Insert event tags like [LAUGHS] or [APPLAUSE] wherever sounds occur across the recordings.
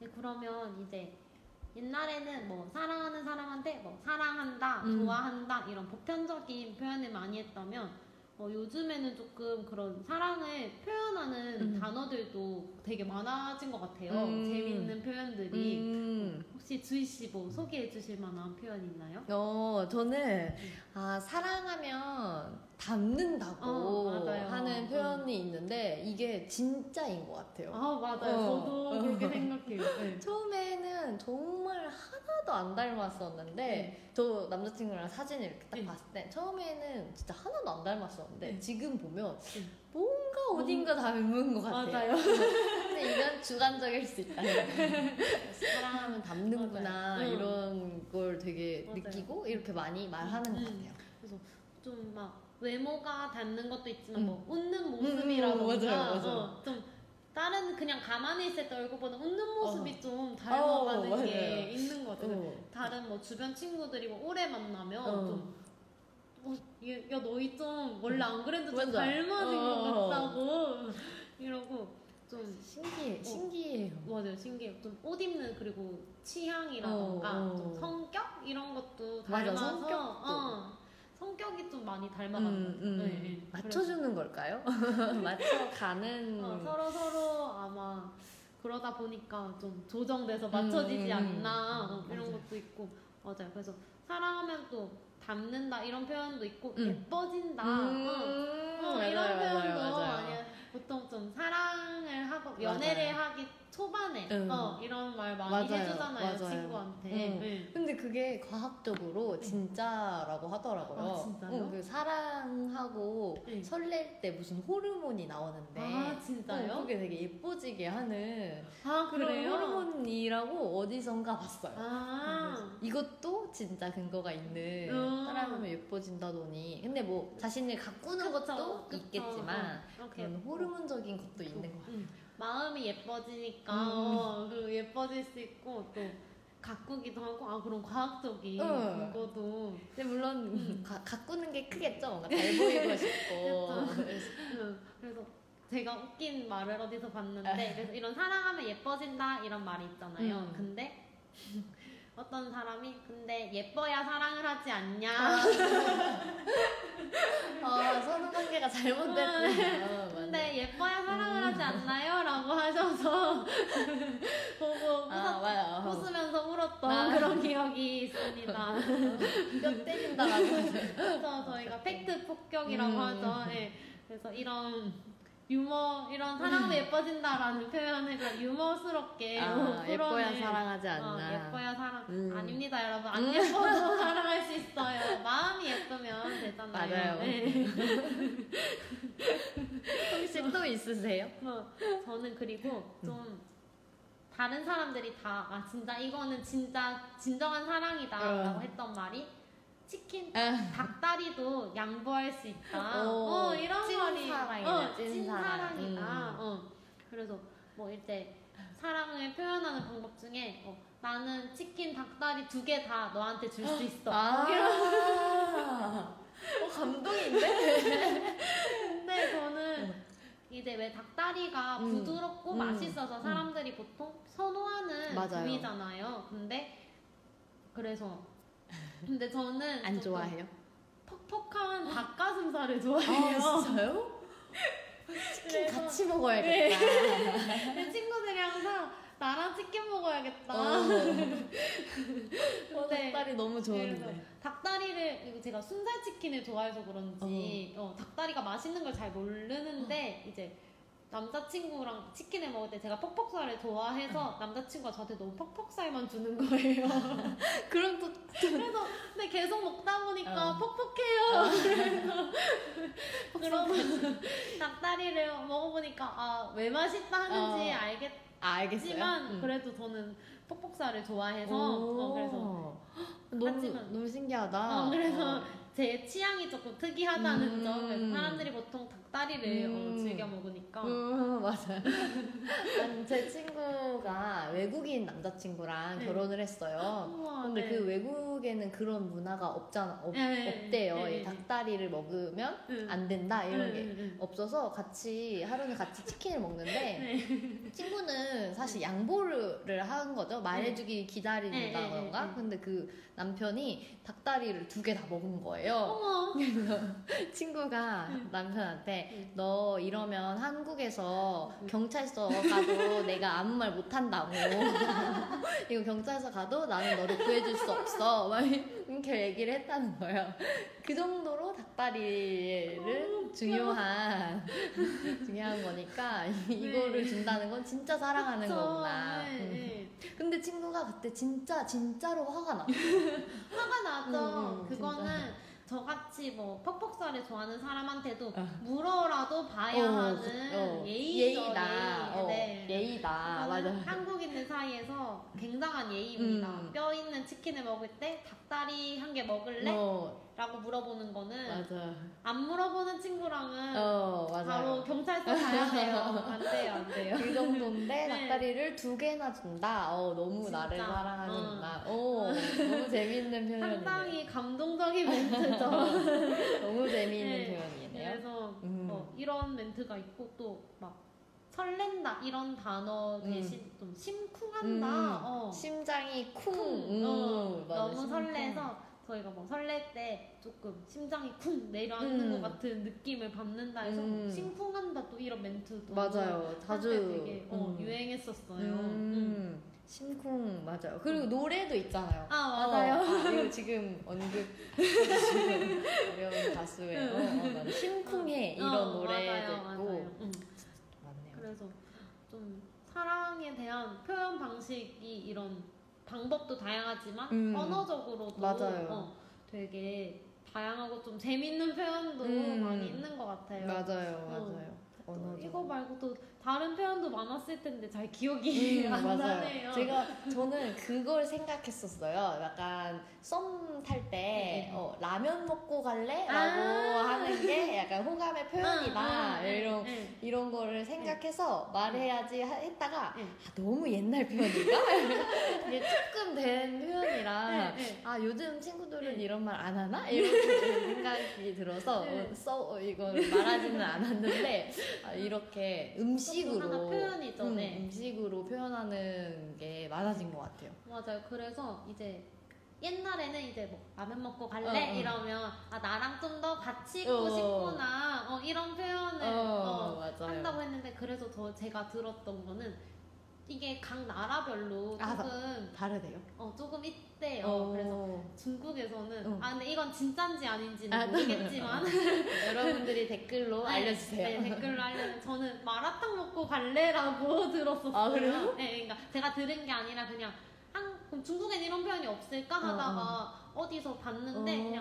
네, 그러면 이제 옛날에는 뭐 사랑하는 사람한테 뭐 사랑한다, 음. 좋아한다 이런 보편적인 표현을 많이 했다면 어, 요즘에는 조금 그런 사랑을 표현하는 음. 단어들도 되게 많아진 것 같아요. 음. 재밌는 표현들이. 음. 혹시 주희 씨 뭐 소개해 주실 만한 표현 있나요? 어, 저는, 아, 사랑하면 닮는다고 어. 하는 표현이 있는데, 이게 진짜인 것 같아요. 아 맞아요. 어. 저도 그렇게 [LAUGHS] 생각해요. 네. 처음에는 정말 하나도 안 닮았었는데, 저 남자친구랑 사진을 이렇게 딱 네. 봤을 때, 처음에는 진짜 하나도 안 닮았었 는데, 네. 지금 보면 네. 뭔가 어딘가 닮은 것 같아요. 맞아요. [LAUGHS] 근데 이건 주관적일 수 있다. 사랑하면 닮는구나, 맞아요. 응. 이런 걸 되게 맞아요. 느끼고, 이렇게 많이 말하는 것 음. 같아요. 그래서 좀 막 외모가 닮는 것도 있지만 음. 뭐 웃는 모습이라던가 음. 어, 좀 다른 그냥 가만히 있을 때 얼굴보다 웃는 모습이 좀 어, 닮아가는 맞아요. 게 있는 것 같아요. 어. 다른 뭐 주변 친구들이 뭐 오래 만나면 어. 좀 어, 얘, 야 너희 좀 원래 안 그랬는데 좀 맞아. 닮아진 어. 것 같다고 [LAUGHS] 이러고 좀 신기해, 어. 신기해요. 맞아요 신기해요 좀옷 입는 그리고 취향이라던가 어, 어. 좀 성격 이런 것도 맞아, 닮아서 성격도. 어, 성격이 좀 많이 닮아가는 음, 것 같아요. 음. 네, 네. 맞춰주는 걸까요? [LAUGHS] 맞춰가는. [LAUGHS] 어, 서로 서로 아마 그러다 보니까 좀 조정돼서 맞춰지지 음, 않나 음, 어, 이런 맞아요. 것도 있고 맞아요. 그래서 사랑하면 또 닮는다 이런 표현도 있고 음. 예뻐진다 음, 어, 어, 맞아요, 이런 표현도 맞아요, 맞아요. 보통 좀 사랑을 하고 연애를. 하기 초반에 음. 어, 이런 말 많이 맞아요, 해주잖아요 맞아요. 친구한테 음. 네. 근데 그게 과학적으로 진짜라고 하더라고요. 아, 진짜요? 응, 그 사랑하고 네. 설렐 때 무슨 호르몬이 나오는데. 아 진짜요? 어, 그게 되게 예뻐지게 하는 아 그런 그래요? 호르몬이라고 어디선가 봤어요. 아 이것도 진짜 근거가 있는 음. 사랑하면 예뻐진다더니 근데 뭐 자신을 가꾸는 그쵸, 것도 그쵸. 있겠지만 어, 그런 호르몬적인 것도 있는 것 같아요. 음, 마음이 예뻐지니까 음. 어, 그 예뻐질 수 있고 또 가꾸기도 하고 아 그런 과학적인 응. 그거도 근데 물론 가, 가꾸는 게 크겠죠. 뭔가 잘 보이고 싶고. [LAUGHS] 응, 그래서 제가 웃긴 말을 어디서 아. 봤는데 그래서 이런 사랑하면 예뻐진다 이런 말이 있잖아요. 음. 근데 어떤 사람이 근데 예뻐야 사랑을 하지 않냐 아, [LAUGHS] 선후 관계가 잘못됐구나. 근데 예뻐야 사랑을 하지 않나요? 라고 하셔서 [LAUGHS] 보고 아, 맞아요. 웃으면서 울었던 아. 그런 기억이 있습니다. [LAUGHS] 뼈 때린다라고. 그래서 저희가 팩트 폭격이라고 음. 하죠. 예. 그래서 이런 유머, 이런 사랑도 예뻐진다라는 표현을 그냥 유머스럽게 아, 풀어낸, 예뻐야 사랑하지 않나. 어, 예뻐야 사랑. 음. 아닙니다, 여러분. 안 예뻐도 [LAUGHS] 사랑할 수 있어요. 마음이 예쁘면 되잖아요. 맞아요. 예. [LAUGHS] 혹시 또 있으세요? 뭐, 저는 그리고 좀 다른 사람들이 다, 아, 진짜 이거는 진짜 진정한 사랑이다. 라고 어. 했던 말이 치킨 아. 닭다리도 양보할 수 있다. 오, 어, 이런 찐 말이 어, 찐찐 사랑. 사랑이다. 음. 어. 그래서 뭐 이제 사랑을 표현하는 방법 중에 어, 나는 치킨 닭다리 두 개 다 너한테 줄 수 있어. 아. 어, 이런 어, 감동인데? [LAUGHS] 근데 저는 이제 왜 닭다리가 음, 부드럽고 음, 맛있어서 음. 사람들이 보통 선호하는 맞아요. 부위잖아요. 근데 그래서 근데 저는 안 좋아해요? 퍽퍽한 닭가슴살을 좋아해요. 아, 진짜요? 치킨 그래서- 같이 먹어야겠다. 내 친구들이 항상 나랑 치킨 먹어야겠다. 어. 어, 네. 닭다리 너무 좋은데. 닭다리를 제가 순살 치킨을 좋아해서 그런지 어, 닭다리가 맛있는 걸 잘 모르는데 이제 남자친구랑 치킨을 먹을 때 제가 퍽퍽살을 좋아해서 남자친구가 저한테 너무 퍽퍽살만 주는 거예요. [LAUGHS] 그럼 또 그래서 근데 계속 먹다 보니까 어. 퍽퍽해요. [LAUGHS] 그래서 그런 닭다리를 먹어보니까 아 왜 맛있다 하는지 어. 알겠. 아, 알겠어요. 하지만 음. 그래도 저는 퍽퍽살을 좋아해서 오. 어, 그래서 너무 하지만- 너무 신기하다. 어, 그래서 어. 제 취향이 조금 특이하다는 음. 점 사람들이 보통 닭다리를 음. 어, 즐겨 먹으니까 음, [LAUGHS] 맞아요. [LAUGHS] 아니, 제 친구가 외국인 남자친구랑 네. 결혼을 했어요. 우와, 근데 네. 그 외국에는 그런 문화가 없잖아. 없, 네, 없대요. 네, 이 네. 닭다리를 먹으면 응. 안 된다 이런 응, 게. 없어서 같이 하루는 같이 치킨을 먹는데 [LAUGHS] 네. 친구는 사실 양보를 한 거죠. 말해주기 네, 기다린다던가. 네, 네, 네. 근데 그 남편이 닭다리를 두 개 다 먹은 거예요. 어머. [LAUGHS] 친구가 응. 남편한테 응. 너 이러면 한국에서 응. 경찰서 가도 내가 아무 말 못한다고 [LAUGHS] 이거 경찰서 가도 나는 너를 구해줄 수 없어 막 이렇게 얘기를 했다는 거예요 그 정도로 닭다리를 중요한 [LAUGHS] 중요한 거니까 이거를 준다는 건 진짜 사랑하는 네. 거구나 네, 응. 네. 근데 친구가 그때 진짜 진짜로 화가 났어 화가 나죠. 응, 응, 그거는 저같이 뭐 퍽퍽살을 좋아하는 사람한테도 어. 물어라도 봐야 어, 하는 그- 어, 예의죠. 예의다 어, 네. 예의다 그거는 맞아 한국인들 사이에서 굉장한 예의입니다. 음. 뼈 있는 치킨을 먹을 때 닭다리 한 개 먹을래? 어, 라고 물어보는 거는 맞아 안 물어보는 친구랑은 어 바로 경찰서 가야 돼요. [LAUGHS] 안 돼요, 안 돼요. 그 정도인데 네. 닭다리를 두 개나 준다. 어 너무 진짜. 나를 사랑하는구나. 오 너무 재밌는 표현이네요. 상당히 감동적인 멘트죠. [LAUGHS] 너무 재미있는 네. 표현이네요. 그래서 음. 어, 이런 멘트가 있고 또 막 설렌다 이런 단어 음. 대신 좀 심쿵한다. 음. 어. 심장이 쿵. 쿵. 음, 어, 맞아, 너무 심쿵. 설레서 저희가 뭐 설렐 때 조금 심장이 쿵 내려앉는 음. 것 같은 느낌을 받는다 해서 음. 심쿵한다 또 이런 멘트도 맞아요. 자주 되게 어, 음. 유행했었어요. 음. 음. 심쿵 맞아요. 그리고 노래도 있잖아요. 아 맞아요. 어, 아, 이거 지금 언급 [LAUGHS] 어려운 가수의 어, 어. 심쿵해 이런 어, 노래도 맞아요, 있고 맞아요. 음. 맞네요. 그래서 좀 사랑에 대한 표현 방식이 이런 방법도 다양하지만 음. 언어적으로도. 어, 되게 다양하고 좀 재밌는 표현도 음. 많이 있는 것 같아요. 맞아요, 어. 맞아요. 또 언어적. 이거 말고 또 다른 표현도 많았을 텐데 잘 기억이 음, [LAUGHS] 안 맞아요. 나네요. 제가 저는 그걸 생각했었어요. 약간 썸 탈때 음, 음. 어, 라면 먹고 갈래라고 아. 하는 게 약간 호감의 표현이다 응, 응, 이런 응, 이런 거를 생각해서 말해야지 하- 했다가 응. 아, 너무 옛날 표현인가? [LAUGHS] 이게 조금 된 표현이라. 아 요즘 친구들은 응. 이런 말 안 하나? 이렇게 [LAUGHS] 생각이 들어서 써 어, 이거 말하지는 않았는데 아, 이렇게 음식 으로 하나 표현이죠, 음, 네. 음식으로 표현하는 게 많아진 것 같아요. 맞아요. 그래서 이제 옛날에는 이제 뭐 라면 먹고 갈래 어, 어. 이러면 아 나랑 좀 더 같이 있고 어. 싶구나 어, 이런 표현을 어, 어, 맞아요. 한다고 했는데 그래서 저 제가 들었던 거는 이게 각 나라별로 아, 조금 다르대요. 어 조금 있대요. 어. 그래서 중국에서는 어. 아 근데 이건 진짠지 아닌지는 아, 모르겠지만 [LAUGHS] 여러분들이 댓글로 네, 알려주세요. 네, 댓글로 알려주세요. 저는 마라탕 먹고 갈래라고 [LAUGHS] 들었었어요. 아, 그래요? 네, 그러니까 제가 들은 게 아니라 그냥 한 그럼 중국엔 이런 표현이 없을까 하다가 어, 디서 봤는데 어. 그냥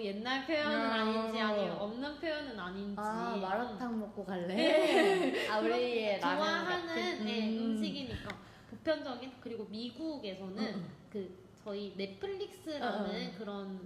너무 옛날 표현은 아. 아닌지 아니면 없는 표현은 아닌지 아 마라탕 먹고 갈래? 네. 아 우리의 라면 좋아하는 같은 네, 음. 음식이니까 보편적인 그리고 미국에서는 음, 그 저희 넷플릭스라는 어, 어. 그런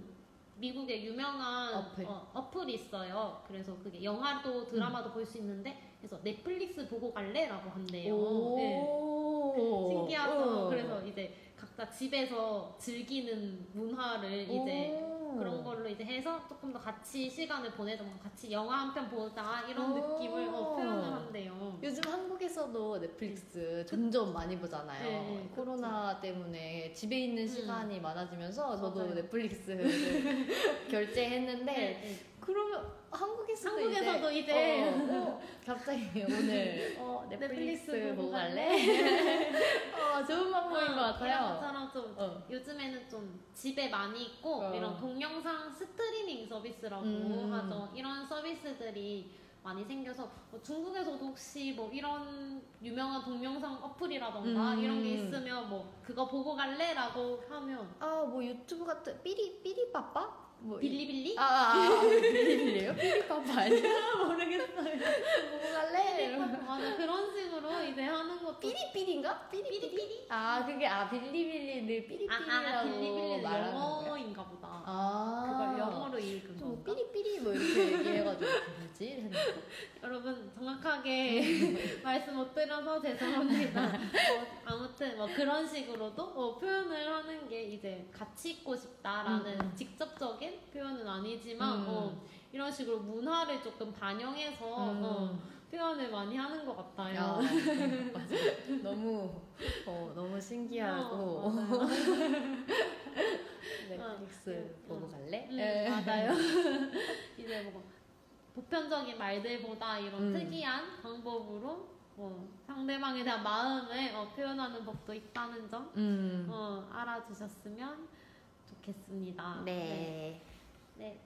미국의 유명한 어플. 어, 어플이 있어요. 그래서 그게 영화도 드라마도 볼 수 있는데 그래서 넷플릭스 보고 갈래라고 한대요. 네. 오 신기하죠. 어. 그래서 이제 각자 집에서 즐기는 문화를 이제 오. 그런 걸로 이제 해서 조금 더 같이 시간을 보내자, 뭐 같이 영화 한 편 보자 이런 오. 느낌을 어, 표현을 한대요. 요즘 한국에서도 넷플릭스 점점 많이 보잖아요. 네, 코로나 때문에 집에 있는 음. 시간이 많아지면서 저도 맞아요. 넷플릭스를 [LAUGHS] 결제했는데 네, 네. 그러면 한국에서도, 한국에서도 이제, 이제 어, 어, [LAUGHS] 갑자기 오늘 어, 넷플릭스, 넷플릭스 보고 갈래? [LAUGHS] 어, 좋은 방법인 것 같아요. 것처럼 좀 어. 요즘에는 좀 집에 많이 있고 어. 이런 동영상 스트리밍 서비스라고 음. 하죠. 이런 서비스들이 많이 생겨서 뭐 중국에서도 혹시 뭐 이런 유명한 동영상 어플이라던가 음. 이런 게 있으면 뭐 그거 보고 갈래라고 하면 아, 뭐 유튜브 같은 삐리 삐리빠빠? 뭐 이- 빌리빌리? 아, 아, 아, 빌리빌리요? 삐리빠빠 [LAUGHS] 아니야? 모르겠어요. 보고 갈래? 맞아 그런 이제 이제 하는 것도 삐리삐리인가? 삐리삐리? 아 그게 아 빌리빌리를 삐리삐리라고 아, 아 빌리빌리는 말하는? 영어인가 보다. 아 그걸 영어로 읽은 좀 건가? 삐리삐리 뭐 이렇게 얘기해가지고 뭐지? 했는데. [LAUGHS] 여러분 정확하게 [LAUGHS] 말씀 못 드려서 죄송합니다. 어, 아무튼 뭐 그런 식으로도 어, 표현을 하는 게 이제 같이 있고 싶다라는 음, 음. 직접적인 표현은 아니지만 음. 어, 이런 식으로 문화를 조금 반영해서 어, 표현을 많이 하는 것 야, 같아요. [LAUGHS] 맞아. 너무 어, 너무 신기하고 어. [LAUGHS] 넷플릭스 어, 보고 음. 갈래? 음, 예. 맞아요. [LAUGHS] 이제 뭐 보편적인 말들보다 이런 음. 특이한 방법으로 뭐 상대방에 대한 마음을 어, 표현하는 법도 있다는 점 음. 어, 알아주셨으면 좋겠습니다. 네. 네,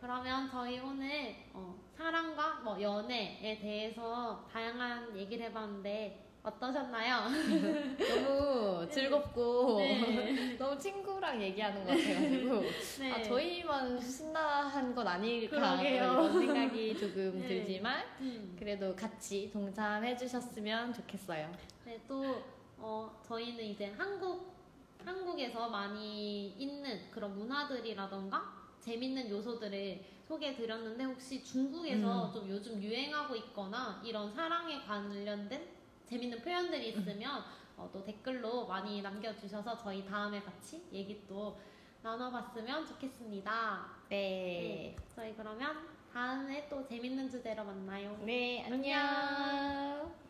그러면 저희 오늘 어, 사랑과 뭐 연애에 대해서 다양한 얘기를 해봤는데 어떠셨나요? [LAUGHS] 너무 즐겁고 네. [LAUGHS] 너무 친구랑 얘기하는 것 같아가지고 네. 아, 저희만 신나한 건 아닐까. 이런 생각이 조금 [LAUGHS] 네. 들지만 음. 그래도 같이 동참해 주셨으면 좋겠어요. 네, 또 어, 저희는 이제 한국 한국에서 많이 있는 그런 문화들이라던가 재밌는 요소들을 소개해 드렸는데 혹시 중국에서 음. 좀 요즘 유행하고 있거나 이런 사랑에 관련된 재밌는 표현들이 음. 있으면 어, 또 댓글로 많이 남겨주셔서 저희 다음에 같이 얘기 또 나눠봤으면 좋겠습니다. 네. 네. 저희 그러면 다음에 또 재밌는 주제로 만나요. 네, 안녕. 안녕.